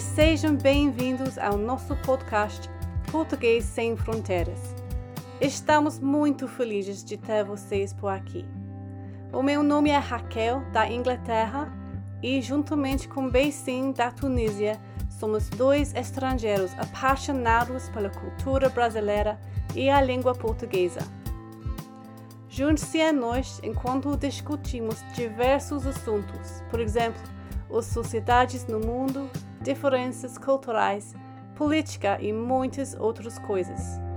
Sejam bem-vindos ao nosso podcast Português Sem Fronteiras. Estamos muito felizes de ter vocês por aqui. O meu nome é Raquel, da Inglaterra, e juntamente com Beissim, da Tunísia, somos dois estrangeiros apaixonados pela cultura brasileira e a língua portuguesa. Junte-se a nós enquanto discutimos diversos assuntos, por exemplo, as sociedades no mundo, diferenças culturais, política e muitas outras coisas.